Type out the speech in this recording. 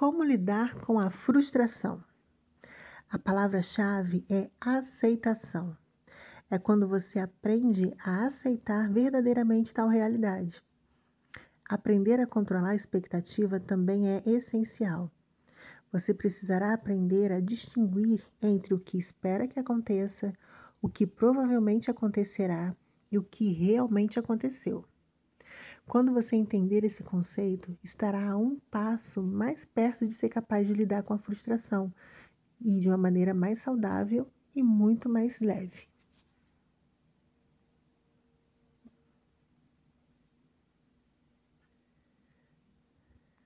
Como lidar com a frustração? A palavra-chave é aceitação. É quando você aprende a aceitar verdadeiramente tal realidade. Aprender a controlar a expectativa também é essencial. Você precisará aprender a distinguir entre o que espera que aconteça, o que provavelmente acontecerá e o que realmente aconteceu. Quando você entender esse conceito, estará a um passo mais perto de ser capaz de lidar com a frustração e de uma maneira mais saudável e muito mais leve.